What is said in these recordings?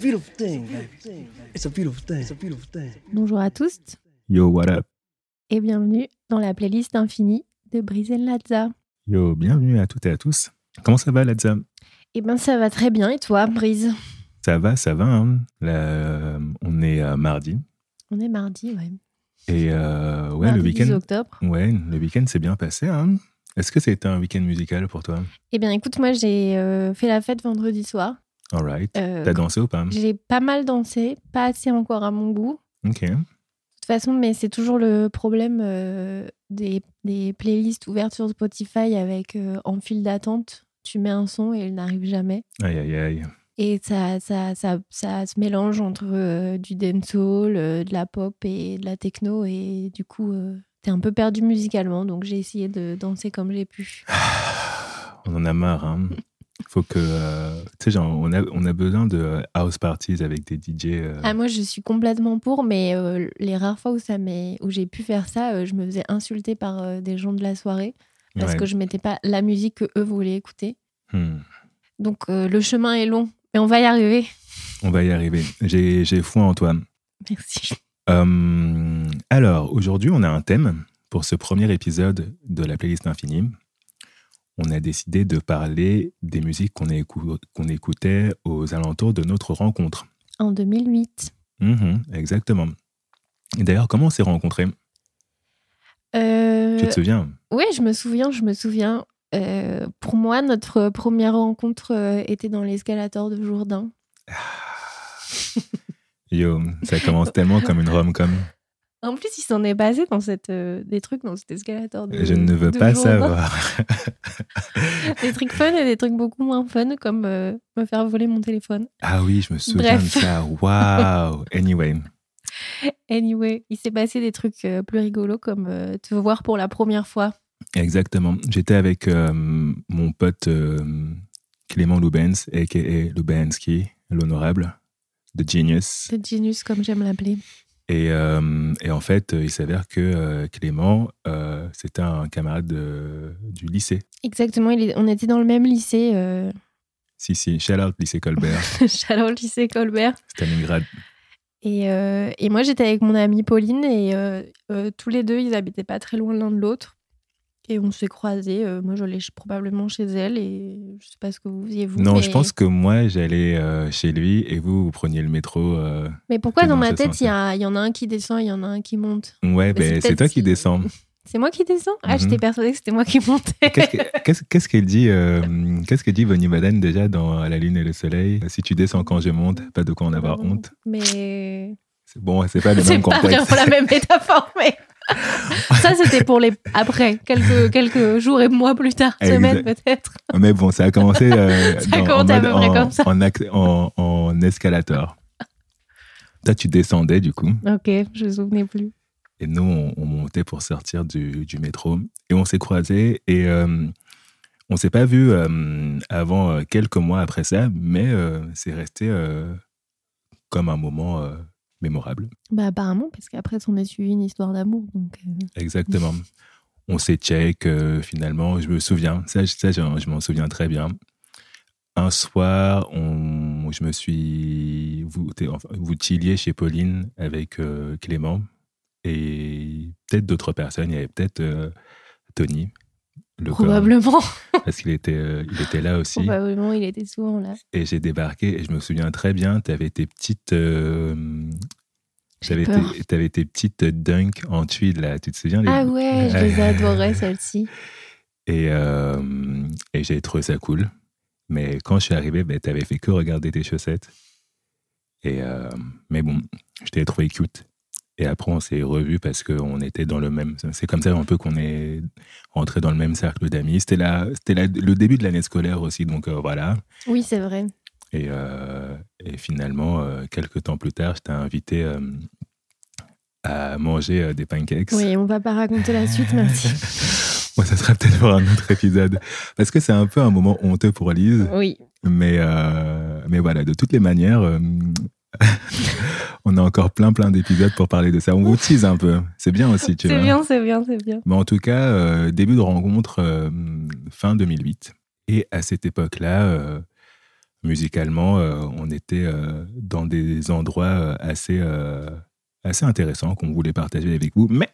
beautiful thing, baby. It's a beautiful thing. It's a beautiful thing. Bonjour à tous Yo, what up? et bienvenue dans la playlist infinie de Brisel Lazza. Yo, bienvenue à toutes et à tous. Comment ça va, Ladza? Eh ben ça va très bien et toi, Brise? Ça va, ça va. hein. Là, on est euh, mardi. On est mardi, ouais. Et euh, ouais, Mardi le 10 week-end octobre. ouais, le week-end s'est bien passé. hein. Est-ce que c'était un week-end musical pour toi? Eh bien écoute, moi j'ai euh, fait la fête vendredi soir. All right. Euh, T'as dansé ou pas? J'ai pas mal dansé, pas assez encore à mon goût. Ok. De toute façon, mais c'est toujours le problème euh, des, des playlists ouvertes sur Spotify avec euh, en file d'attente. Tu mets un son et il n'arrive jamais. Aïe, aïe, aïe. Et ça, ça, ça, ça se mélange entre du dancehall, de la pop et de la techno. Et du coup, t'es un peu perdu musicalement. Donc j'ai essayé de danser comme j'ai pu. On en a marre. Hein. Faut que. euh, tu sais, genre, on a, on a besoin de euh, house parties avec des DJ. euh, Ah, moi, je suis complètement pour, mais euh, les rares fois où, ça où j'ai pu faire ça, je me faisais insulter par des gens de la soirée parce ouais. que je mettais pas la musique que eux voulaient écouter. Hmm. Donc le chemin est long, mais on va y arriver. On va y arriver. J'ai j'ai foi en toi. Merci. Euh, alors, aujourd'hui, on a un thème pour ce premier épisode de la playlist infinie. On a décidé de parler des musiques qu'on écou- qu'on écoutait aux alentours de notre rencontre. En 2008. Mhm, exactement. Et d'ailleurs, comment on s'est rencontrés? Euh, Tu te souviens? Oui, je me souviens, je me souviens. Euh, pour moi, notre première rencontre euh, était dans l'escalator de Jourdain. Yo, ça commence tellement comme une rom-com. En plus, il s'en est passé dans cette, euh, des trucs dans cet escalator de Je ne veux pas Jourdain. savoir. Des trucs fun et des trucs beaucoup moins fun, comme euh, me faire voler mon téléphone. Ah oui, je me souviens Bref. de ça. Waouh Anyway, Anyway, il s'est passé des trucs euh, plus rigolos, comme euh, te voir pour la première fois. Exactement. J'étais avec euh, mon pote Clément Lubens, a.k.a. Lubensky, l'honorable, de Genius. C'est Genius, comme j'aime l'appeler. Et, euh, et en fait, il s'avère que euh, Clément, euh, c'était un camarade de- du lycée. Exactement, il est- on était dans le même lycée, euh, Si, si, shout out lycée Colbert, Chalon, lycée Colbert. Stalingrad. Et, euh, et moi, j'étais avec mon amie Pauline et euh, euh, tous les deux, ils habitaient pas très loin l'un de l'autre. Et on s'est croisés. euh, moi, j'allais ch- probablement chez elle et je sais pas ce que vous faisiez vous. Non, mais... je pense que moi, j'allais euh, chez lui et vous, vous preniez le métro. euh, Mais pourquoi dans dans ma tête, il y, a- en a un qui descend, il y en a un qui monte? Ouais, Mais c'est c'est toi qui descends. C'est moi qui descends? Ah, Mhm. j'étais persuadée que c'était moi qui montais. Qu'est-ce que- qu'est-ce qu'est-ce qu'elle dit, qu'est-ce que dit Bonnie Madden déjà dans La Lune et le Soleil? Si tu descends quand je monte, pas de quoi en avoir honte. Mais C'est bon, c'est pas le c'est même contexte. vraiment la même métaphore. Mais ça, c'était pour les après, quelques, quelques jours et mois plus tard, Exact. semaines peut-être. Mais bon, ça a commencé euh, Ça a dans- commencé en, à peu près en, comme ça. en escalator. Toi, tu descendais du coup, Ok, je me souvenais plus. et nous, on, on montait pour sortir du, du métro, et on s'est croisés, et euh, on s'est pas vu euh, avant quelques mois après ça, mais c'est resté comme un moment mémorable. Bah apparemment, parce qu'après, on a suivi une histoire d'amour. Donc, euh, Exactement. On s'est check euh, finalement. Je me souviens, ça, je- ça, je, m'en souviens très bien. Un soir, on, je me suis. Vous, enfin, vous chilliez chez Pauline avec euh, Clément et peut-être d'autres personnes. Il y avait peut-être Tony, le corps, probablement, parce qu'il était, euh, il était là aussi. probablement, il était souvent là. Et j'ai débarqué et je me souviens très bien, tu avais tes petites. euh, T'avais tes, t'avais tes petites dunks en tuile là, tu te souviens les- Ah ouais, je les adorais, celles-ci. Et, euh, et j'ai trouvé ça cool. Mais quand je suis arrivé, ben, tu avais fait que regarder tes chaussettes. Et, euh, mais bon, je t'ai trouvé cute. Et après, on s'est revus parce qu'on était dans le même. C'est comme ça un peu qu'on est rentré dans le même cercle d'amis. C'était la- c'était la- le début de l'année scolaire aussi. Donc euh, voilà. Oui, c'est vrai. Et, euh, et finalement, euh, quelques temps plus tard, je t'ai invité euh, à manger des pancakes. Oui, on va pas raconter la suite, merci. Moi, ça sera peut-être pour un autre épisode. Parce que c'est un peu un moment honteux pour Lise. Oui, Mais, mais voilà, de toutes les manières, on a encore plein, plein d'épisodes pour parler de ça. On vous tease un peu. C'est bien aussi, tu c'est vois. bien, c'est bien, c'est bien. Mais en tout cas, euh, début de rencontre euh, fin 2008. Et à cette époque-là, euh, musicalement, euh, on était euh, dans des endroits assez, euh, assez intéressants qu'on voulait partager avec vous. Mais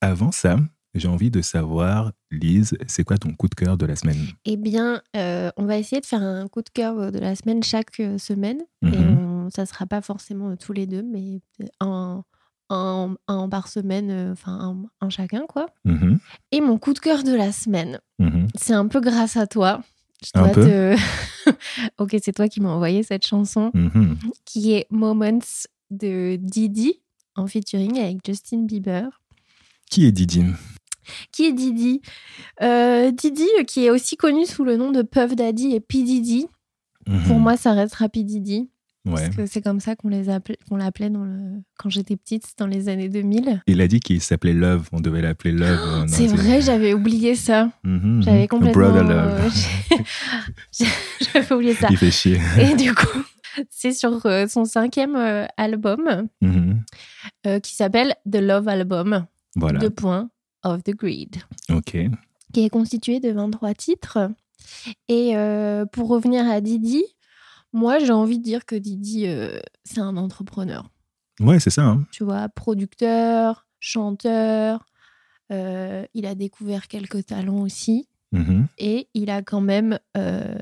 avant ça, j'ai envie de savoir, Lise, c'est quoi ton coup de cœur de la semaine? Eh bien, euh, on va essayer de faire un coup de cœur de la semaine chaque semaine. Et Mhm. Ça sera pas forcément tous les deux, mais un, un, un par semaine, enfin un, un chacun, quoi. Mhm, Et mon coup de cœur de la semaine, mhm. c'est un peu grâce à toi. Je dois te- ok, c'est toi qui m'as envoyé cette chanson, Mhm. qui est Moments de Didi, en featuring avec Justin Bieber. Qui est Didi? Qui est Didi? Euh, Didi, euh, qui est aussi connu sous le nom de Puff Daddy et P. Diddy. Pour moi, ça restera P. Diddy. Ouais. Parce que c'est comme ça qu'on les appelait, qu'on l'appelait dans le... quand j'étais petite, dans les années 2000. Il a dit qu'il s'appelait Love, on devait l'appeler Love. c'est vrai, j'avais oublié ça. Mhm, J'avais mhm. complètement. Brother Love. euh, j'avais oublié ça. Il fait chier. Et du coup, c'est sur euh, son cinquième euh, album Mhm. euh, qui s'appelle The Love Album, Voilà. deux points, of the Greed, Ok. qui est constitué de 23 titres. Et euh, pour revenir à Didi, moi j'ai envie de dire que Didi, euh, c'est un entrepreneur. Ouais, c'est ça. hein. Tu vois, producteur, chanteur, euh, il a découvert quelques talents aussi. Mhm. et il a quand même euh,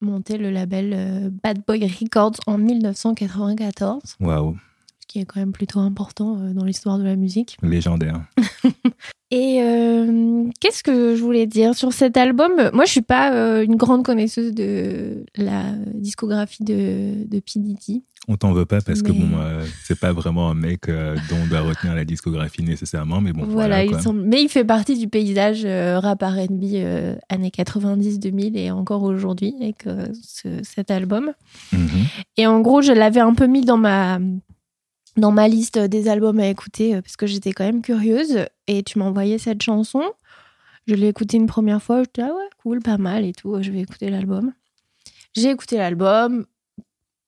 monté le label Bad Boy Records en 1994, Waouh, ce qui est quand même plutôt important dans l'histoire de la musique. légendaire. Et euh, qu'est-ce que je voulais dire sur cet album? Moi, je suis pas euh, une grande connaisseuse de la discographie de, de P. Diddy. On t'en veut pas parce que bon, euh, c'est pas vraiment un mec euh, dont on doit retenir la discographie nécessairement, mais bon, voilà, voilà. il semble... mais il fait partie du paysage rap R&B années 90-2000 et encore aujourd'hui avec ce- cet album. Mhm. Et en gros, je l'avais un peu mis dans ma, dans ma liste des albums à écouter euh, parce que j'étais quand même curieuse. Et tu m'as envoyé cette chanson. Je l'ai écoutée une première fois. Je dis, ah ouais, cool, pas mal et tout. Je vais écouter l'album. J'ai écouté l'album.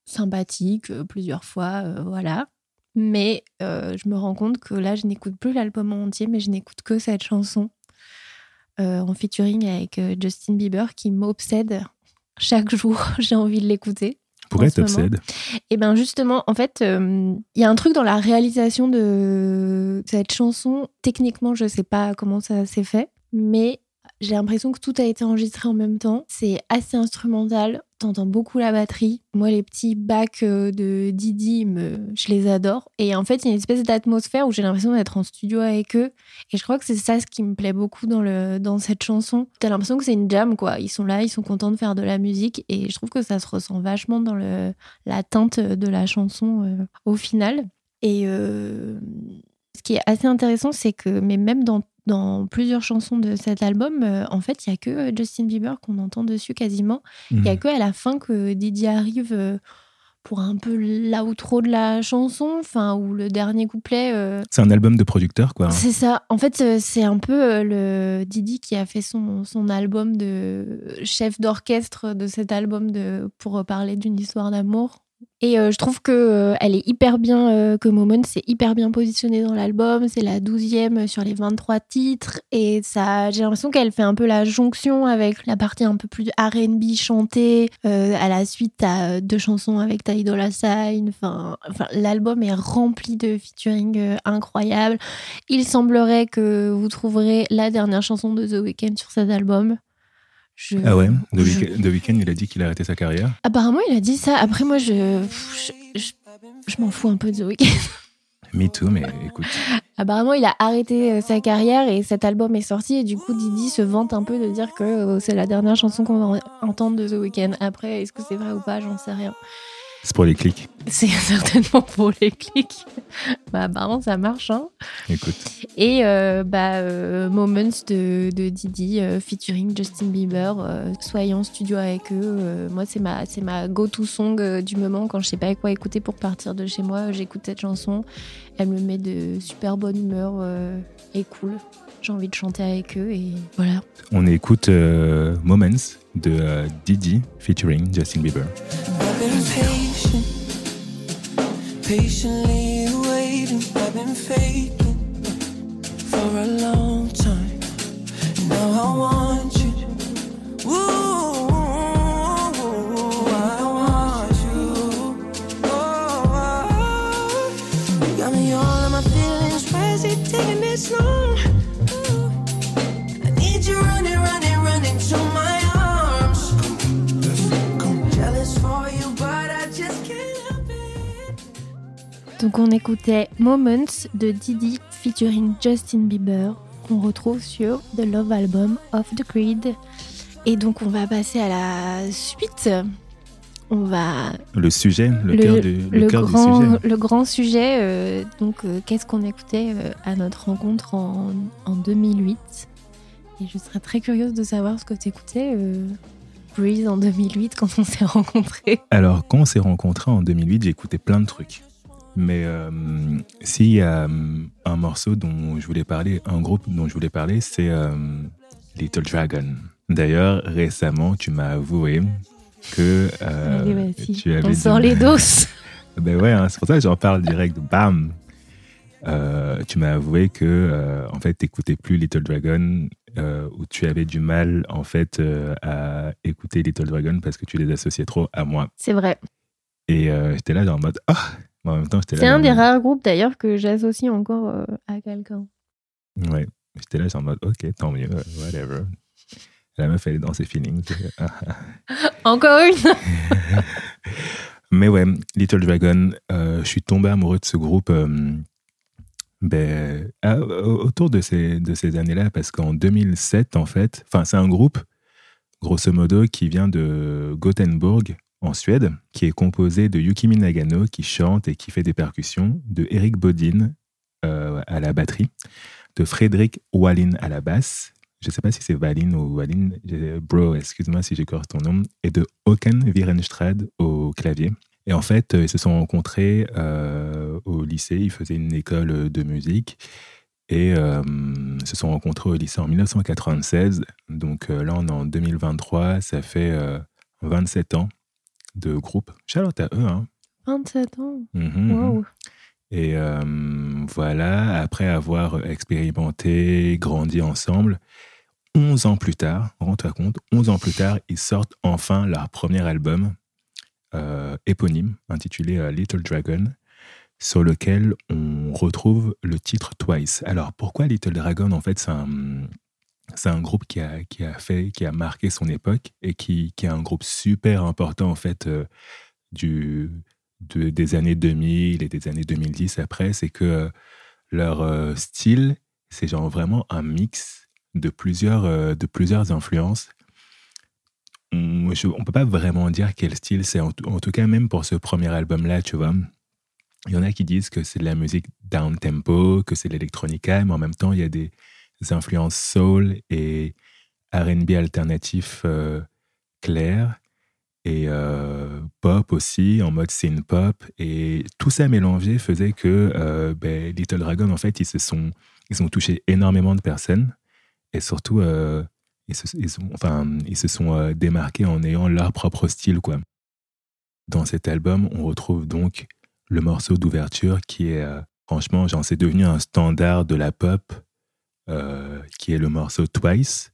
Sympathique, euh, plusieurs fois, euh, voilà. Mais je me rends compte que là, je n'écoute plus l'album en entier, mais je n'écoute que cette chanson en featuring avec Justin Bieber qui m'obsède. Chaque jour, j'ai envie de l'écouter. Pourquoi moment. t'obsèdes Et bien justement, en fait, euh, il y a un truc dans la réalisation de cette chanson. Techniquement, je sais pas comment ça s'est fait, mais j'ai l'impression que tout a été enregistré en même temps. C'est assez instrumental. T'entends beaucoup la batterie. Moi, les petits bacs euh, de Didi, je les adore. Et en fait, il y a une espèce d'atmosphère où j'ai l'impression d'être en studio avec eux. Et je crois que c'est ça ce qui me plaît beaucoup dans, le... dans cette chanson. T'as l'impression que c'est une jam, quoi. Ils sont là, ils sont contents de faire de la musique. Et je trouve que ça se ressent vachement dans le la teinte de la chanson euh, au final. Et euh, ce qui est assez intéressant, c'est que, mais même dans, dans plusieurs chansons de cet album, euh, en fait, il n'y a que euh, Justin Bieber qu'on entend dessus quasiment. Il n'y a Mhm. que à la fin que Didi arrive euh, pour un peu l'outro de la chanson, enfin, ou le dernier couplet. euh, C'est un album de producteur, quoi. hein. c'est ça. En fait, c'est un peu le Didi qui a fait son, son album de chef d'orchestre de cet album de, pour parler d'une histoire d'amour. Et euh, je trouve que euh, elle est hyper bien, euh, que Momon c'est hyper bien positionné dans l'album. C'est la douzième sur les 23 titres. Et ça, j'ai l'impression qu'elle fait un peu la jonction avec la partie un peu plus R&B chantée. À la suite, t'as deux chansons avec Ty Dolla Sign. L'album est rempli de featuring incroyables. Il semblerait que vous trouverez la dernière chanson de The Weeknd sur cet album. Je- Ah ouais The je- Weeknd, il a dit qu'il a arrêté sa carrière. Apparemment, il a dit ça. Après, moi, je, je, je- m'en fous un peu de The Weeknd. Me too, mais écoute. Apparemment, il a arrêté euh, sa carrière et cet album est sorti. Et du coup, Didi se vante un peu de dire que euh, c'est la dernière chanson qu'on va en- entendre de The Weeknd. Après, est-ce que c'est vrai ou pas? J'en sais rien. C'est pour les clics. C'est certainement pour les clics. bah, apparemment, ça marche. Hein Écoute. Et euh, bah, euh, Moments de, de Didi euh, featuring Justin Bieber. euh, soyez en studio avec eux. Euh, moi, c'est ma, c'est ma go-to song euh, du moment. Quand je sais pas quoi écouter pour partir de chez moi, j'écoute cette chanson. Elle me met de super bonne humeur euh, et cool. J'ai envie de chanter avec eux et voilà. On écoute euh, Moments de euh, Didi featuring Justin Bieber. Patiently waiting. I've been faking for a long time. Now I want you. Ooh, Donc on écoutait Moments de Didi featuring Justin Bieber qu'on retrouve sur The Love Album of the Creed. Et donc on va passer à la suite. On va Le sujet, le, cœur, du, le le cœur grand, du sujet. le grand sujet. euh, donc euh, qu'est-ce qu'on écoutait euh, à notre rencontre en, en 2008 Et je serais très curieuse de savoir ce que tu écoutais, Breeze, en 2008 quand on s'est rencontrés. Alors, quand on s'est rencontrés en 2008, j'ai écouté plein de trucs. Mais euh, s'il y a euh, un morceau dont je voulais parler, un groupe dont je voulais parler, c'est euh, Little Dragon. D'ailleurs, récemment, tu m'as avoué que euh, tu avais on du sort les doses. Ben ouais, hein, c'est pour ça que j'en parle direct. Bam Euh, Tu m'as avoué que, euh, en fait, t'écoutais plus Little Dragon, euh, ou tu avais du mal, en fait, à écouter Little Dragon parce que tu les associais trop à moi. C'est vrai. Et j'étais là, genre en mode, ah Mais En même temps, j'étais là. C'est un des rares groupes d'ailleurs que j'associe encore euh, à quelqu'un. Ouais. J'étais là, genre en mode, ok, tant mieux, euh, whatever. La meuf, elle est dans ses feelings. Encore une? Mais ouais, Little Dragon, euh, je suis tombé amoureux de ce groupe euh, ben, à- autour de ces, de ces années-là, parce qu'en 2007, en fait, enfin, c'est un groupe, grosso modo, qui vient de Gothenburg, en Suède, qui est composé de Yukimi Nagano, qui chante et qui fait des percussions, de Eric Bodin euh, à la batterie, de Frédéric Wallin à la basse, je ne sais pas si c'est Wallin ou Wallin, j'ai- bro, excuse-moi si j'écorche ton nom, et de Håkan Virenstrad au clavier. Et en fait, euh, ils se sont rencontrés euh, au lycée, ils faisaient une école de musique et euh, se sont rencontrés au lycée en 1996. Donc là, on est en 2023, ça fait euh, 27 ans de groupe. Charlotte à eux, hein. 27 ans. Mhm, mhm. Wow. Et euh, voilà, après avoir expérimenté, grandi ensemble, 11 ans plus tard, rends-toi compte, 11 ans plus tard, ils sortent enfin leur premier album euh, éponyme, intitulé euh, Little Dragon, sur lequel on retrouve le titre Twice. Alors pourquoi Little Dragon? En fait, c'est un, c'est un groupe qui a, qui a fait, qui a marqué son époque et qui, qui est un groupe super important en fait euh, du, de- des années 2000 et des années 2010 après, c'est que euh, leur euh, style, c'est genre vraiment un mix de plusieurs, de plusieurs influences. On on peut pas vraiment dire quel style c'est, en, en tout cas même pour ce premier album-là, tu vois. Il y en a qui disent que c'est de la musique down tempo, que c'est de l'électronica, mais en même temps, il y a des influences soul et R&B alternatif euh, clair et euh, pop aussi, en mode synth pop. Et tout ça mélangé faisait que euh, ben, Little Dragon, en fait, ils se sont, ils ont touché énormément de personnes. Et surtout, ils, se, enfin, ils se sont démarqués en ayant leur propre style. Quoi. Dans cet album, on retrouve donc le morceau d'ouverture qui est, franchement, genre, c'est devenu un standard de la pop, qui est le morceau Twice.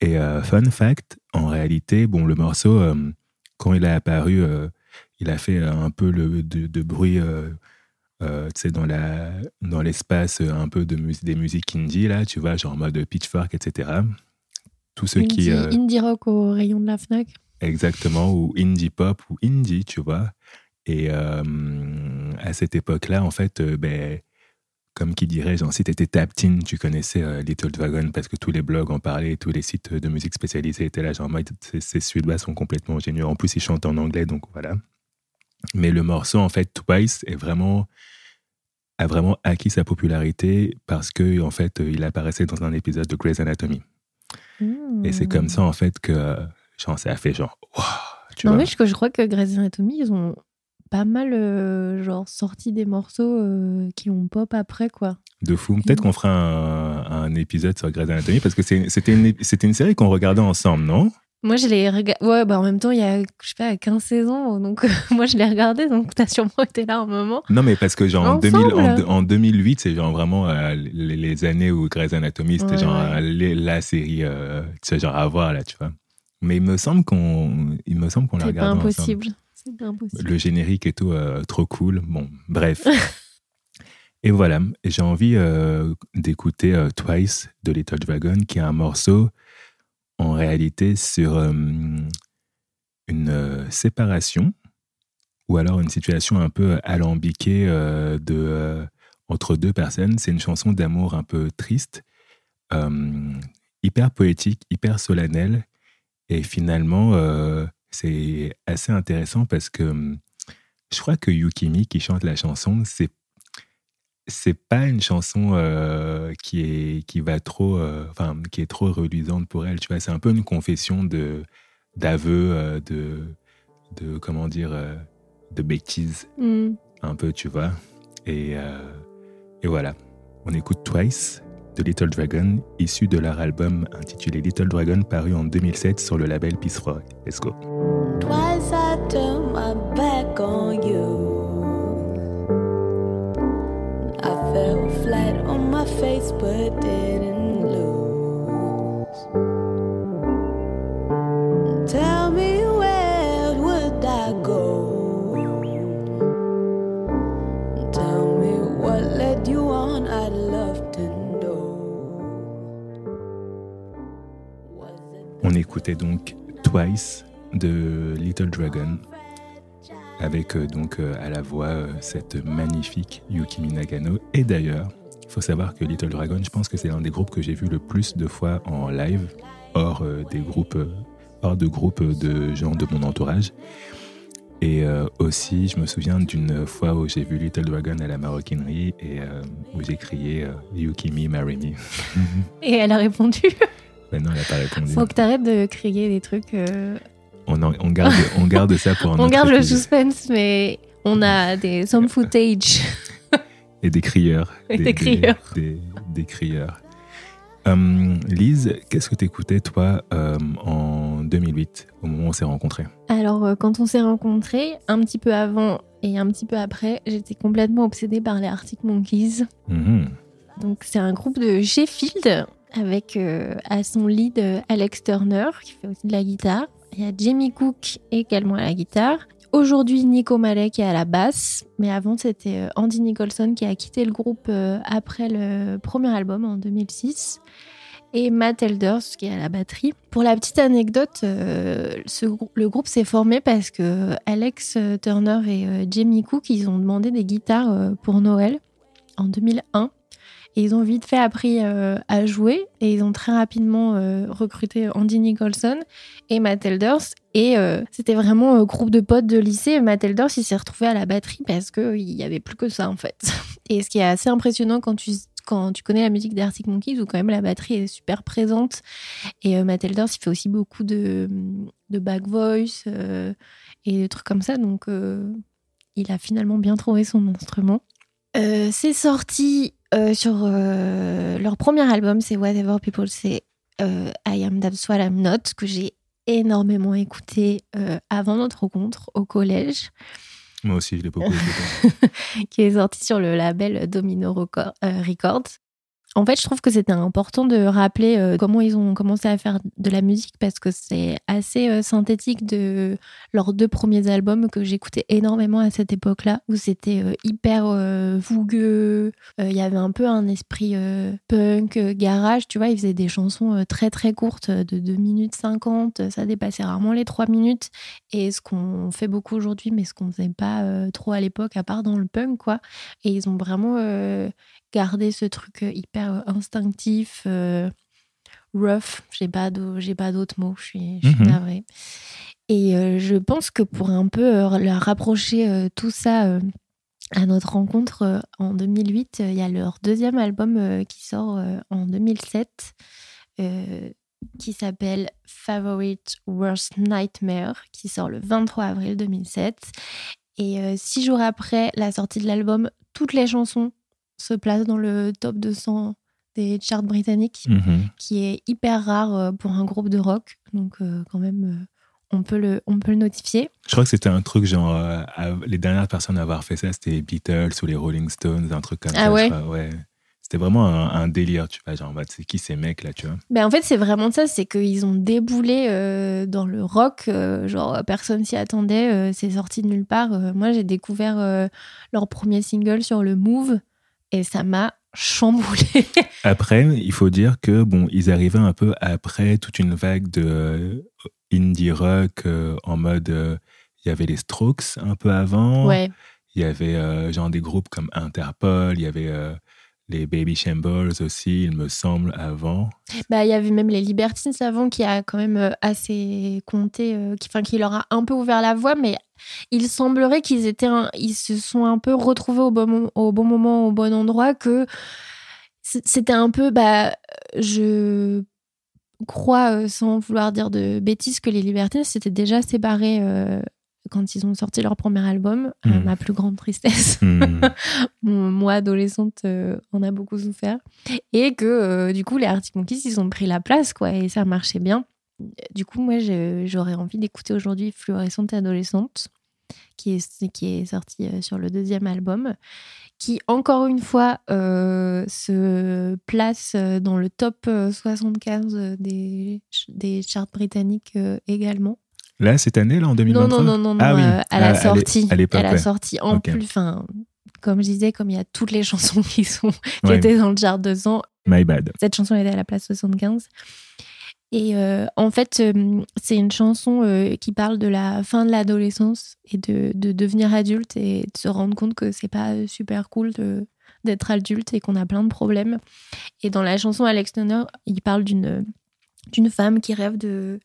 Et euh, fun fact, en réalité, bon, le morceau, euh, quand il a apparu, euh, il a fait euh, un peu le, de, de bruit, euh, euh, tu sais, dans la dans l'espace, euh, un peu de mus- des musiques indie là, tu vois, genre en mode Pitchfork, etc. Tous ceux qui Indie, euh, indie rock au rayon de la Fnac. exactement ou indie pop ou indie, tu vois. Et euh, à cette époque-là, en fait, euh, ben, comme qui dirait, genre, si t'étais Taptin, tu connaissais euh, Little Dragon parce que tous les blogs en parlaient, tous les sites de musique spécialisés étaient là, genre, en mode, ces, Suédois sont complètement géniaux. En plus, ils chantent en anglais, donc voilà. Mais le morceau, en fait, Twice, est vraiment, a vraiment acquis sa popularité parce que, en fait, euh, il apparaissait dans un épisode de Grey's Anatomy. Et c'est comme ça, en fait, que, genre, ça a fait genre, wow, tu Non, vois. mais je, je crois que Grey's Anatomy, ils ont pas mal euh, genre sorti des morceaux euh, qui ont pop après, quoi. De fou. Peut-être qu'on fera un, un épisode sur Grey's Anatomy parce que c'était une, une série qu'on regardait ensemble, non? Moi, je l'ai regardé. Ouais, bah en même temps, il y a, je sais pas, 15 saisons. Donc, moi, je l'ai regardé. Donc, t'as sûrement été là un moment. Non, mais parce que genre en, Ensemble 2000 en, en 2008, c'est genre vraiment euh, les, les années où Grey's Anatomy, c'était Ouais, genre ouais. les- la série, euh, tu sais, genre à voir là, tu vois. Mais il me semble qu'on, qu'on l'a regardé impossible. C'est pas impossible. Le générique et tout, euh, trop cool. Bon, bref. Et voilà, j'ai envie euh, d'écouter euh, Twice de Little Dragon, qui est un morceau en réalité sur une séparation ou alors une situation un peu alambiquée de, entre deux personnes. C'est une chanson d'amour un peu triste, hyper poétique, hyper solennelle. Et finalement, c'est assez intéressant parce que hum, je crois que Yukimi, qui chante la chanson, c'est c'est pas une chanson euh, qui est qui va trop euh, enfin qui est trop reluisante pour elle tu vois. C'est un peu une confession de d'aveu euh, de de comment dire de bêtises Mm. un peu tu vois. Et et voilà. On écoute Twice de Little Dragon issu de leur album intitulé Little Dragon paru en 2007 sur le label Peace Rock. Let's go écoutait donc Twice de Little Dragon avec euh, donc euh, à la voix euh, cette magnifique Yukimi Nagano. Et d'ailleurs, il faut savoir que Little Dragon, je pense que c'est l'un des groupes que j'ai vu le plus de fois en live, hors des groupes, hors de groupes de gens de mon entourage. Et euh, aussi, je me souviens d'une fois où j'ai vu Little Dragon à la maroquinerie et euh, où j'ai crié euh, Yukimi, marry me. Et elle a répondu Mais non, elle n'a pas répondu. Faut que t'arrêtes de crier des trucs. euh, On, en- on garde, on garde ça pour un On garde le suspense, mais on a des some footage. Et des crieurs. Et des crieurs. Des, des crieurs. Hum, Lise, qu'est-ce que tu écoutais, toi, hum, en 2008, au moment où on s'est rencontrés? Alors, euh, quand on s'est rencontrés, un petit peu avant et un petit peu après, j'étais complètement obsédée par les Arctic Monkeys. Mhm. Donc, c'est un groupe de Sheffield avec euh, à son lead euh, Alex Turner qui fait aussi de la guitare. Il y a Jamie Cook également à la guitare. Aujourd'hui, Nico Malek est à la basse, mais avant c'était euh, Andy Nicholson qui a quitté le groupe après le premier album en 2006 et Matt Elders qui est à la batterie. Pour la petite anecdote, le groupe s'est formé parce que Alex Turner et Jamie Cook ils ont demandé des guitares pour Noël en 2001. Ils ont vite fait appris euh, à jouer et ils ont très rapidement euh, recruté Andy Nicholson et Matt Elders. Et euh, c'était vraiment un groupe de potes de lycée. Matt Elders, s'est retrouvé à la batterie parce qu'il n'y avait plus que ça en fait. Et ce qui est assez impressionnant quand tu, quand tu connais la musique d'Arctic Monkeys, où quand même la batterie est super présente. Et euh, Matt Elders, il fait aussi beaucoup de, de back voice euh, et des trucs comme ça. Donc euh, il a finalement bien trouvé son instrument. Euh, c'est sorti euh, sur euh, leur premier album, c'est Whatever People Say euh, I Am That's What I'm Not, que j'ai énormément écouté avant notre rencontre au collège, Moi aussi, je l'ai beaucoup écouté. qui est sorti sur le label Domino Record- Records. En fait, je trouve que c'était important de rappeler euh, comment ils ont commencé à faire de la musique parce que c'est assez euh, synthétique de leurs deux premiers albums que j'écoutais énormément à cette époque-là, où c'était euh, hyper fougueux. Il y avait un peu un esprit punk, garage. Tu vois, ils faisaient des chansons très très courtes de 2 minutes 50. Ça dépassait rarement les 3 minutes. Et ce qu'on fait beaucoup aujourd'hui, mais ce qu'on faisait pas trop à l'époque, à part dans le punk, quoi. Et ils ont vraiment gardé ce truc euh, hyper euh, instinctif, euh, rough. J'ai pas j'ai pas d'autres mots. Je suis, je suis Mhm. navrée. Et euh, je pense que pour un peu leur rapprocher tout ça à notre rencontre en 2008, euh, il y a leur deuxième album qui sort en 2007 euh, qui s'appelle Favorite Worst Nightmare qui sort le 23 avril 2007. Et euh, six jours après la sortie de l'album, toutes les chansons se placent dans le top 200 des charts britanniques Mhm. qui est hyper rare euh, pour un groupe de rock. Donc, euh, quand même, euh, on, peut le, on peut le notifier. Je crois que c'était un truc genre. les dernières personnes à avoir fait ça, c'était les Beatles ou les Rolling Stones, un truc comme Ah ça. ouais? ouais. C'était vraiment un, un délire, tu vois. Genre, bah, c'est qui ces mecs là, tu vois? Ben, en fait, c'est vraiment ça c'est qu'ils ont déboulé euh, dans le rock. euh, genre, personne s'y attendait. euh, c'est sorti de nulle part. Moi, j'ai découvert leur premier single sur le Move. Et ça m'a chamboulé. Après, il faut dire que bon, ils arrivaient un peu après toute une vague de euh, indie rock euh, en mode. euh, Il y avait les Strokes un peu avant. ouais. Il y avait euh, genre des groupes comme Interpol. Il y avait les Baby Shambles aussi, il me semble, avant. Bah, il y avait même les Libertines avant qui a quand même euh, assez compté, euh, qui, enfin, qui leur a un peu ouvert la voie, mais il semblerait qu'ils étaient, ils se sont un peu retrouvés au bon, au bon moment, au bon endroit, que c'était un peu, bah, je crois, euh, sans vouloir dire de bêtises, que les Libertines s'étaient déjà séparés quand ils ont sorti leur premier album, à Mhm. ma plus grande tristesse. Hmm. Moi adolescente euh, en a beaucoup souffert et que euh, du coup les Arctic Monkeys ils ont pris la place quoi et ça marchait bien du coup moi j'aurais envie d'écouter aujourd'hui Fluorescente adolescente qui est, qui est sorti euh, sur le deuxième album qui encore une fois euh, se place euh, dans le top euh, 75 des, des charts britanniques euh, également Là, cette année, là, en non, 2023 non, non, non, non. Ah oui, euh, à à- la à l'é- sortie. à l'époque, Elle a ouais. sorti. En Ok. plus, enfin, comme je disais, comme il y a toutes les chansons qui, sont, qui Ouais. étaient dans le chart 200, My bad. cette chanson était à la place 75. Et euh, en fait, euh, c'est une chanson euh, qui parle de la fin de l'adolescence et de, de devenir adulte et de se rendre compte que c'est pas super cool de- d'être adulte et qu'on a plein de problèmes. Et dans la chanson Alex Turner, il parle d'une d'une femme qui rêve de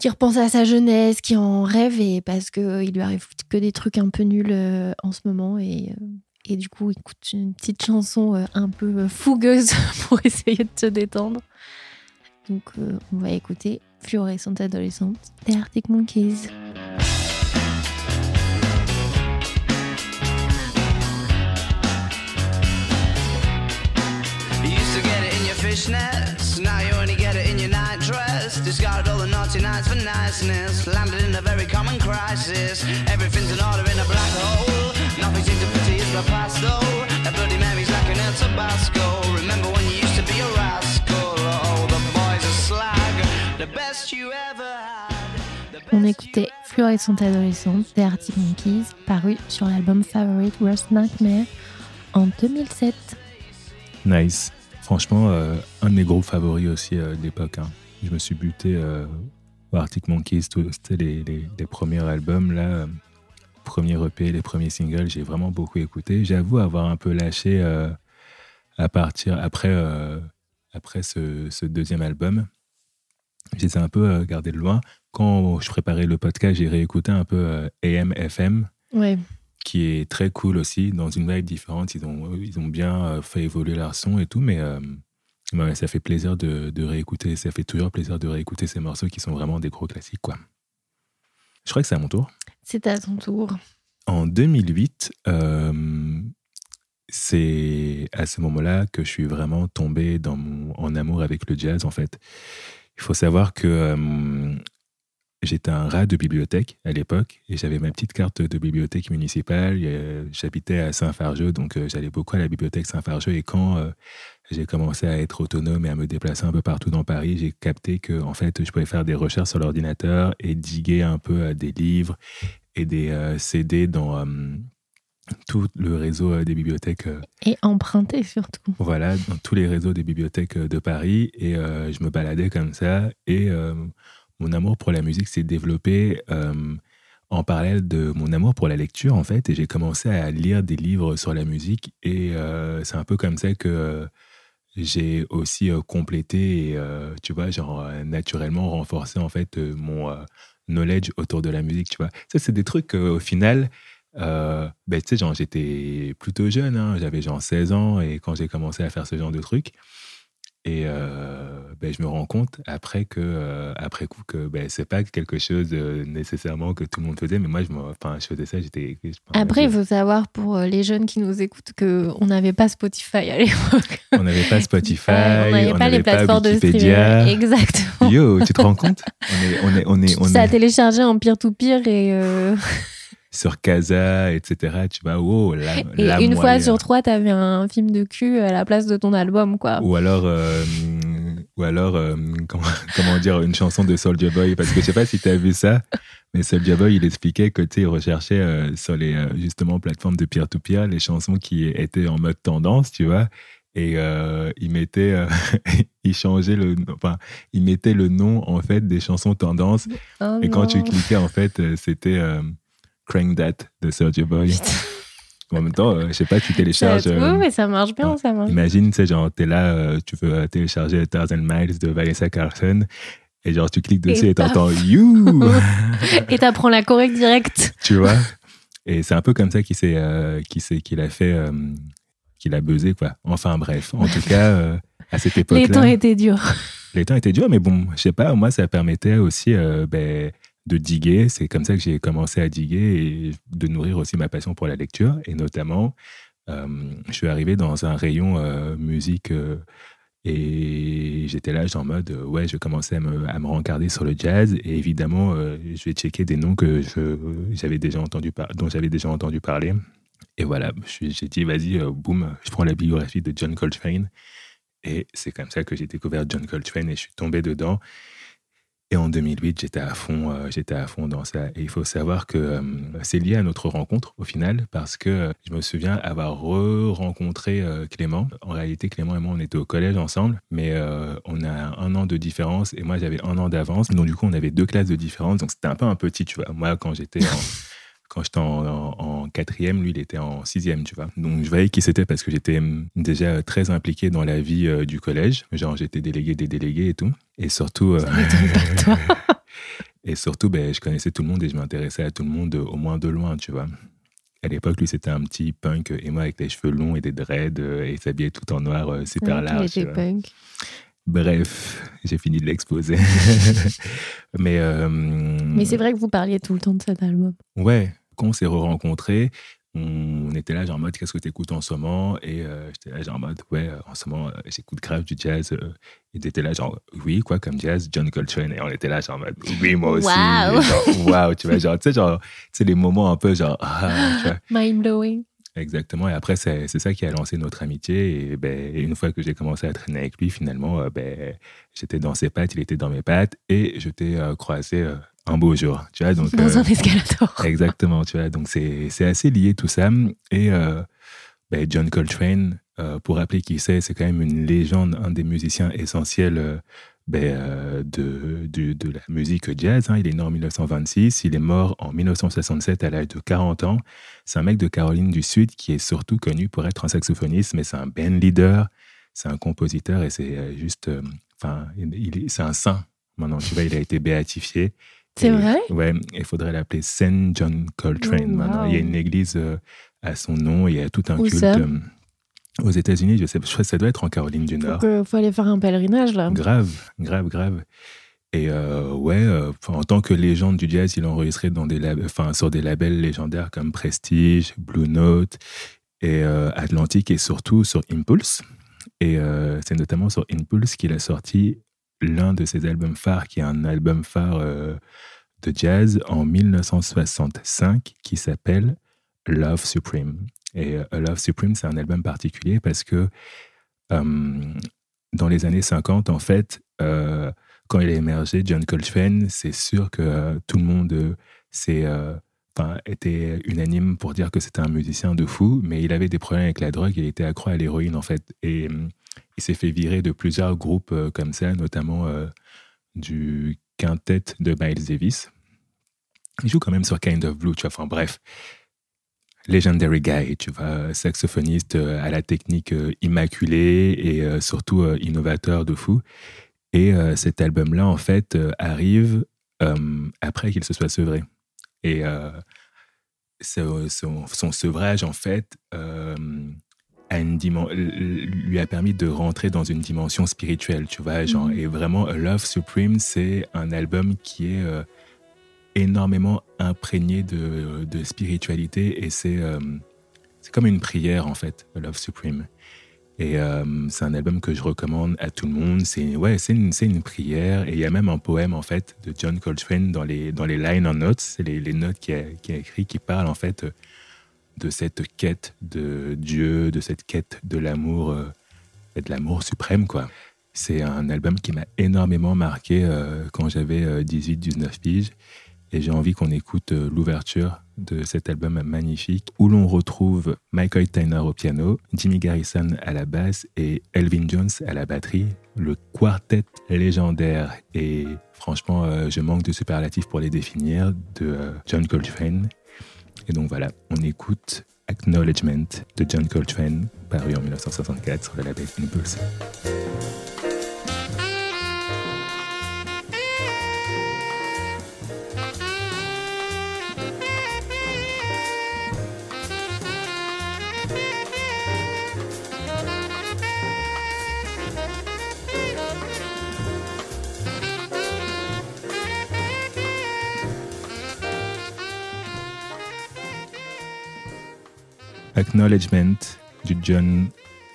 qui repense à sa jeunesse, qui en rêve et parce que euh, il lui arrive que des trucs un peu nuls euh, en ce moment et euh, et du coup, écoute une petite chanson un peu fougueuse pour essayer de se détendre. Donc, on va écouter Fluorescente adolescente des Arctic Monkeys. Now you only get it in your the naughty nights for niceness, landed in a very common crisis. Everything's in order in a black hole. Nothing seems to pity is the past though. A bloody memory's like an El Tabasco. Remember when you used to be a rascal? Oh, the boys are slag. The best you ever had. the On écoutait Fluorescente adolescente des Arctic Monkeys, paru sur l'album Favorite Worst Nightmare en 2007. Nice. Franchement, euh, un de mes groupes favoris aussi euh, de l'époque. hein. Je me suis buté euh, Arctic Monkeys, c'était les, les- les premiers albums, là, euh, premier EP, les premiers singles, j'ai vraiment beaucoup écouté. J'avoue avoir un peu lâché euh, à partir, après, euh, après ce, ce deuxième album. J'étais un peu gardé de loin. Quand je préparais le podcast, j'ai réécouté un peu euh, AM, FM Ouais. qui est très cool aussi, dans une vibe différente. Ils ont, ils ont bien fait évoluer leur son et tout, mais euh, ouais, ça fait plaisir de, de réécouter, ça fait toujours plaisir de réécouter ces morceaux qui sont vraiment des gros classiques, quoi. Je crois que c'est à mon tour. C'est à ton tour. En 2008, euh, c'est à ce moment-là que je suis vraiment tombé dans mon, en amour avec le jazz, en fait. Il faut savoir que euh, j'étais un rat de bibliothèque à l'époque et j'avais ma petite carte de bibliothèque municipale. Euh, J'habitais à Saint-Fargeux, donc euh, j'allais beaucoup à la bibliothèque Saint-Fargeux. Et quand euh, j'ai commencé à être autonome et à me déplacer un peu partout dans Paris, j'ai capté que en fait, je pouvais faire des recherches sur l'ordinateur et diguer un peu euh, des livres et des euh, CD dans euh, tout le réseau des bibliothèques Et emprunté surtout. voilà, dans tous les réseaux des bibliothèques de Paris. Et euh, je me baladais comme ça. Et mon amour pour la musique s'est développé en parallèle de mon amour pour la lecture, en fait. Et j'ai commencé à lire des livres sur la musique. Et c'est un peu comme ça que j'ai aussi euh, complété et, euh, tu vois, genre, euh, naturellement renforcé, en fait, mon knowledge autour de la musique, tu vois. Ça, c'est des trucs, au final, ben, tu sais, genre, j'étais plutôt jeune, hein, j'avais genre 16 ans, et quand j'ai commencé à faire ce genre de trucs, et euh, ben, je me rends compte après que euh, après coup que ben, c'est pas quelque chose euh, nécessairement que tout le monde faisait, mais moi je, enfin, je faisais ça, j'étais. Après, il faut savoir pour les jeunes qui nous écoutent qu'on n'avait pas Spotify à l'époque. on n'avait pas Spotify, on n'avait pas les plateformes de streaming. Exactement. Yo, tu te rends compte? On est, on est, on est, on Ça a est téléchargé en peer-to-peer et, euh, sur Casa, etc. Tu vois, wow, là, et une fois sur trois, t'avais un film de cul à la place de ton album, quoi. Ou alors, euh, ou alors euh, comment, comment dire, une chanson de Soldier Boy, parce que je sais pas si tu as vu ça, Mais Soulja Boy, il expliquait que, tu recherchait euh, sur les, justement, plateformes de peer-to-peer les chansons qui étaient en mode tendance, tu vois. Et euh, il mettait, euh, il changeait le, enfin, il mettait le nom, en fait, des chansons tendance. Oh Et quand tu cliquais, en fait, c'était euh, Crank That de Soulja Boy. En même temps, euh, je sais pas, tu télécharges. euh, Oui, mais ça marche bien, ouais. ça marche. Imagine, tu sais, genre, t'es là, euh, tu veux euh, télécharger Thousand Miles de Vanessa Carlson, et genre, tu cliques dessus Et t'entends You! Et t'apprends la correcte direct. tu vois? Et c'est un peu comme ça qu'il s'est, euh, qu'il s'est- qu'il a fait, euh, qu'il a buzzé, quoi. Enfin, bref. En tout cas, euh, à cette époque-là. Les temps étaient durs. les temps étaient durs, mais bon, je sais pas, moi, ça permettait aussi euh, ben, de diguer. C'est comme ça que j'ai commencé à diguer et de nourrir aussi ma passion pour la lecture. Et notamment, euh, je suis arrivé dans un rayon euh, musique euh, et j'étais là, genre en mode, ouais, je commençais à me, à me rencarder sur le jazz. Et évidemment, je vais checker des noms que j'avais déjà entendu par- dont j'avais déjà entendu parler. Et voilà, j'ai dit, vas-y, boum, je prends la biographie de John Coltrane. Et c'est comme ça que j'ai découvert John Coltrane et je suis tombé dedans. Et en 2008, j'étais à fond, euh, j'étais à fond dans ça. Et il faut savoir que euh, c'est lié à notre rencontre au final, parce que euh, je me souviens avoir re-rencontré Clément. En réalité, Clément et moi, on était au collège ensemble, mais on a un an de différence et moi, j'avais un an d'avance. Donc du coup, on avait deux classes de différence. Donc c'était un peu un petit, tu vois. Moi, quand j'étais en quand j'étais en, en- en quatrième, lui, il était en sixième, tu vois. Donc, je voyais qui c'était parce que j'étais déjà très impliqué dans la vie euh, du collège. Genre, j'étais délégué des délégués et tout. Et surtout, euh, pas toi. et surtout ben, je connaissais tout le monde et je m'intéressais à tout le monde, au moins de loin, tu vois. À l'époque, lui, c'était un petit punk et moi avec les cheveux longs et des dreads euh, et il s'habillait tout en noir, euh, super Ouais, il large. était tu vois. punk. Bref, j'ai fini de l'exposer. Mais, euh, Mais c'est vrai que vous parliez tout le temps de cet album. Ouais, quand on s'est re-rencontrés, on était là, genre en mode, qu'est-ce que tu écoutes en ce moment? Et euh, j'étais là, genre en mode, ouais, euh, en ce moment, euh, j'écoute grave du jazz. euh. et t'étais là, genre, oui, quoi, comme jazz, John Coltrane. Et on était là, genre en mode, oui, moi aussi. Waouh. Genre, waouh, tu vois, genre, tu sais, genre, tu sais, les moments un peu, genre, ah. Mind blowing. Exactement. Et après, c'est c'est ça qui a lancé notre amitié. Et ben, une fois que j'ai commencé à traîner avec lui, finalement, ben, j'étais dans ses pattes, il était dans mes pattes. Et je t'ai euh, croisé euh, un beau jour. Tu vois, donc, Dans euh, un escalator. Exactement, tu vois. Donc, c'est assez lié tout ça. Et euh, ben, John Coltrane, euh, pour rappeler qui c'est, c'est quand même une légende, un des musiciens essentiels euh, ben, euh, de, de, de la musique jazz. hein. Il est né en 1926, il est mort en 1967 à l'âge de 40 ans. C'est un mec de Caroline du Sud qui est surtout connu pour être un saxophoniste, mais c'est un band leader, c'est un compositeur et c'est euh, juste. euh, Enfin, est- c'est un saint. Maintenant, tu vois, il a été béatifié. C'est vrai? Ouais, il faudrait l'appeler Saint John Coltrane. Oh, maintenant. Il y a une église euh, à son nom, il y a tout un Où culte ça? euh, aux États-Unis. Je sais, que ça doit être en Caroline du Nord. que- faut aller faire un pèlerinage là. Grave, grave, grave. Et euh, ouais, euh, en tant que légende du jazz, il a enregistré dans des lab- enfin, sur des labels légendaires comme Prestige, Blue Note et Atlantic et surtout sur Impulse. Et c'est notamment sur Impulse qu'il a sorti l'un de ses albums phares, qui est un album phare euh, de jazz en 1965 qui s'appelle Love Supreme. Et euh, Love Supreme, c'est un album particulier parce que euh, dans les années 50, en fait, quand il a émergé, John Coltrane, c'est sûr que tout le monde s'est, était unanime pour dire que c'était un musicien de fou, mais il avait des problèmes avec la drogue, il était accro à l'héroïne, en fait. Et il s'est fait virer de plusieurs groupes euh, comme ça, notamment euh, du quintet de Miles Davis. Il joue quand même sur Kind of Blue, tu vois. Enfin, bref. Legendary guy, tu vois, saxophoniste euh, à la technique immaculée et surtout innovateur de fou. Et cet album-là, en fait, arrive après qu'il se soit sevré. Et son sevrage, en fait, une lui a permis de rentrer dans une dimension spirituelle, tu vois. Genre, Mhm. Et vraiment, Love Supreme, c'est un album qui est euh, énormément imprégné de, de spiritualité et c'est euh, c'est comme une prière, en fait, Love Supreme. Et euh, c'est un album que je recommande à tout le monde. C'est ouais, c'est une, une prière. Et il y a même un poème, en fait, de John Coltrane dans les, dans les liner notes. C'est les, les notes qu'il a, qu'il a écrit qui parlent, en fait, de cette quête de Dieu, de cette quête de l'amour, euh, de l'amour suprême, quoi. C'est un album qui m'a énormément marqué euh, quand j'avais 18-19 piges. Et j'ai envie qu'on écoute euh, l'ouverture de cet album magnifique où l'on retrouve Michael Tyner au piano, Jimmy Garrison à la basse et Elvin Jones à la batterie. Le quartet légendaire et franchement, euh, je manque de superlatifs pour les définir de euh, John Coltrane. Et donc voilà, on écoute Acknowledgement de John Coltrane, paru en 1964 sur le label Impulse. Acknowledgement du John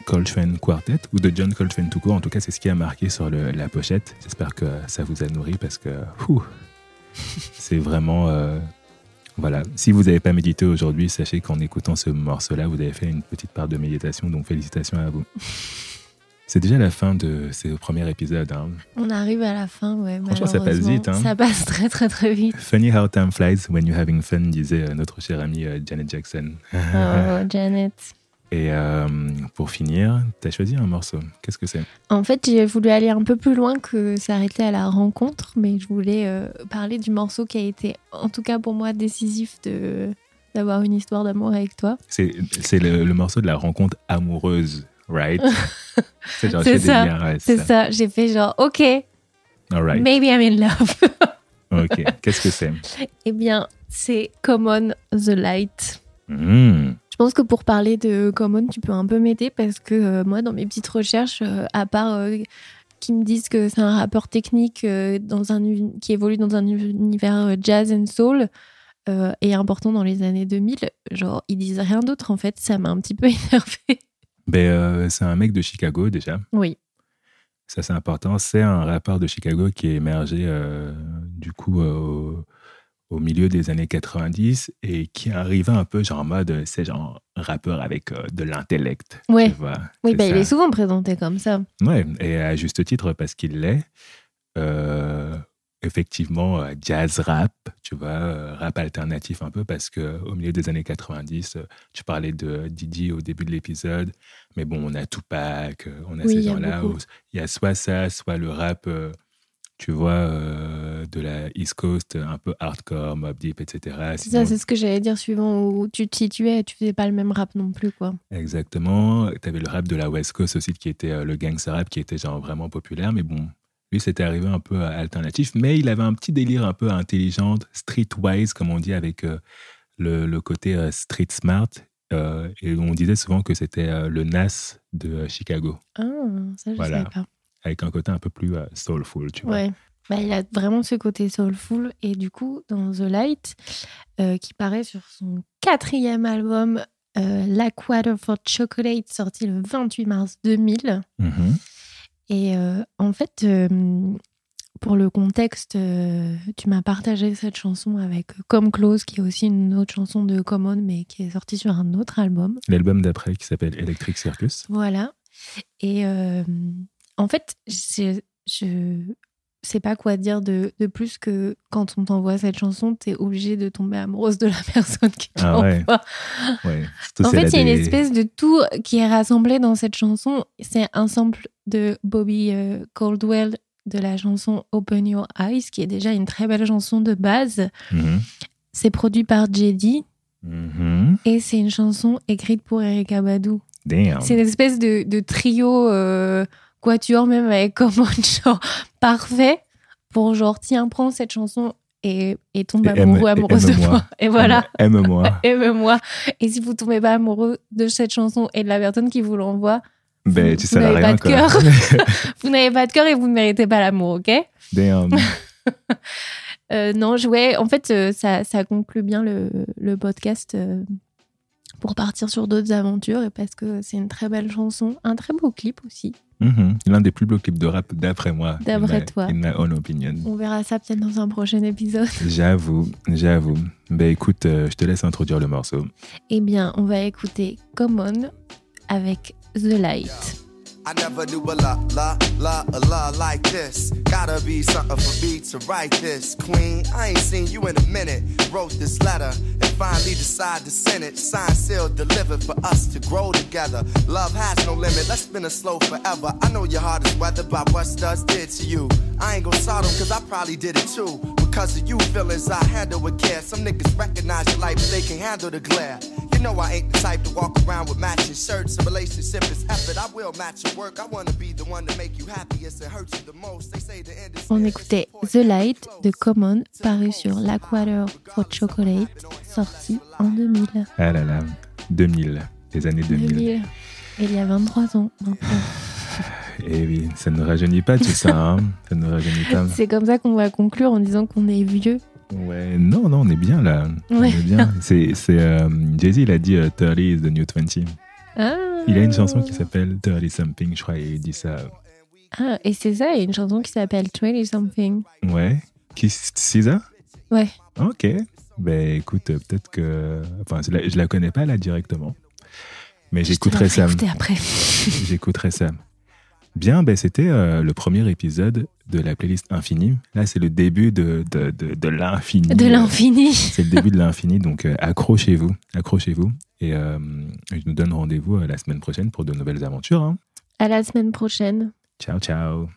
Coltrane Quartet ou de John Coltrane tout court. En tout cas, c'est ce qui a marqué sur la pochette. J'espère que ça vous a nourri parce que c'est vraiment. euh, voilà. Si vous n'avez pas médité aujourd'hui, sachez qu'en écoutant ce morceau-là, vous avez fait une petite part de méditation. Donc, félicitations à vous. C'est déjà la fin de ce premier épisode. hein. On arrive à la fin, ouais. Franchement, ça passe vite, hein. Ça passe très, très, très vite. Funny how time flies when you're having fun, disait euh, notre chère amie euh, Janet Jackson. Oh, Janet. Et euh, pour finir, tu as choisi un morceau. Qu'est-ce que c'est? En fait, j'ai voulu aller un peu plus loin que s'arrêter à la rencontre, mais je voulais euh, parler du morceau qui a été, en tout cas pour moi, décisif de d'avoir une histoire d'amour avec toi. C'est c'est le, le morceau de la rencontre amoureuse, right? C'est genre, ça, C'est ça, j'ai fait genre, ok, All right. maybe I'm in love. Ok. Qu'est-ce que c'est? Eh bien, c'est Common the Light. Hmm. Je pense que pour parler de Common, tu peux un peu m'aider parce que euh, moi, dans mes petites recherches, euh, à part euh, qui me disent que c'est un rappeur technique euh, dans un, qui évolue dans un univers jazz and soul et important dans les années 2000, genre, ils disent rien d'autre en fait. Ça m'a un petit peu énervé. Ben, euh, c'est un mec de Chicago déjà. Oui. Ça, c'est important. C'est un rappeur de Chicago qui est émergé euh, du coup euh, au, au milieu des années 90 et qui arrivait un peu genre en mode, c'est genre rappeur avec euh, de l'intellect. Ouais. Tu vois, Oui, bah, il est souvent présenté comme ça. Ouais, et à juste titre parce qu'il l'est. Effectivement, euh, jazz rap, tu vois, euh, rap alternatif un peu parce que au milieu des années 90, euh, tu parlais de Didi au début de l'épisode, mais bon, on a Tupac, on a Oui, ces gens-là. où Il y a soit ça, soit le rap, tu vois, euh, de la East Coast, un peu hardcore, Mob Deep, etc. C'est Sinon, ça, c'est ce que j'allais dire, suivant où tu te situais, tu faisais pas le même rap non plus, quoi. Exactement. Tu avais le rap de la West Coast aussi, qui était le gangster rap, qui était genre vraiment populaire. Mais bon, lui, c'était arrivé un peu alternatif. Mais il avait un petit délire un peu intelligent, streetwise, comme on dit, avec euh, le, le côté euh, street smart. Euh, et on disait souvent que c'était le Nas de Chicago, Ah, ça, je Voilà. savais pas. avec un côté un peu plus soulful, tu vois. Bah, il a vraiment ce côté soulful. Et du coup, dans The Light, qui paraît sur son quatrième album, Like Water for Chocolate, sorti le 28 mars 2000. Mhm. Et euh, en fait, euh, pour le contexte, euh, tu m'as partagé cette chanson avec Comme Close, qui est aussi une autre chanson de Common, mais qui est sortie sur un autre album. L'album d'après qui s'appelle Electric Circus. Voilà. Et en fait, je, je sais pas quoi dire de, de plus que quand on t'envoie cette chanson, t'es obligé de tomber amoureuse de la personne qui Ah ouais. Ouais. Surtout En fait, il y a une espèce de tout qui est rassemblé dans cette chanson. C'est un sample de Bobby euh, Caldwell de la chanson Open Your Eyes, qui est déjà une très belle chanson de base. Mhm. C'est produit par JD Mhm. et c'est une chanson écrite pour Erika Badu. Damn. C'est une espèce de, de trio euh, quatuor même avec comment genre parfait pour genre tiens prends cette chanson et, et tombe Et amoureux aime- et amoureuse de moi et voilà. Aime-moi. aime-moi. Et si vous tombez pas amoureux de cette chanson et de la personne qui vous l'envoie Ben, vous, tu vous sais n'avez pas de cœur. Vous n'avez pas de cœur et vous ne méritez pas l'amour ok? Damn. Euh, non je ouais en fait euh, ça, ça conclut bien le, le podcast euh, pour partir sur d'autres aventures et parce que c'est une très belle chanson un très beau clip aussi Mhm. L'un des plus beaux clips de rap d'après moi. D'après toi. In my own opinion. On verra ça peut-être dans un prochain épisode. J'avoue, j'avoue. Ben écoute, euh, je te laisse introduire le morceau. Eh bien, on va écouter Common avec The Light. I never knew a la la la a la like this. Gotta be something for me to write this. Queen, I ain't seen you in a minute. Wrote this letter and finally decided to send it. Signed, sealed, delivered for us to grow together. Love has no limit. Let's spin it slow forever. I know your heart is weathered by what studs did to you. I ain't gonna sodom cause I probably did it too. Because of you feelings I handle with care. Some niggas recognize your life, but they can handle the glare. You know I ain't the type to walk around with matching shirts. A relationship is effort. I will match your work. I wanna be the one to make you happiest and hurt you the most. They say the end is On écoutait The Light de Common, paru sur Blackwater for Chocolate, sorti en 2000. Ah là là, 2000, les années 2000. 2000. Et il y a 23 ans maintenant. Et oui, ça ne rajeunit pas tout ça, hein. ça ne rajeunit pas. C'est comme ça qu'on va conclure en disant qu'on est vieux. Ouais, non, non, on est bien là. On Ouais. est bien. C'est, c'est, euh, Jay-Z, il a dit euh, 30 is the new 20. Ah. Il a une chanson qui s'appelle 30 something, je crois, et il dit ça. Ah, et c'est ça, il y a une chanson qui s'appelle 20 Something. Ouais. Qui, c'est ça? Ouais. Ok. Ben écoute, peut-être que. Enfin, je la, je la connais pas là directement. Mais j'écouterai écouter après. J'écouterai ça. Bien, ben c'était euh, le premier épisode de la playlist Infini. Là, c'est le début de, de, l'infini. De l'infini. C'est le début de l'infini, donc euh, accrochez-vous, accrochez-vous. Et euh, je nous donne rendez-vous la semaine prochaine pour de nouvelles aventures. hein. À la semaine prochaine. Ciao, ciao.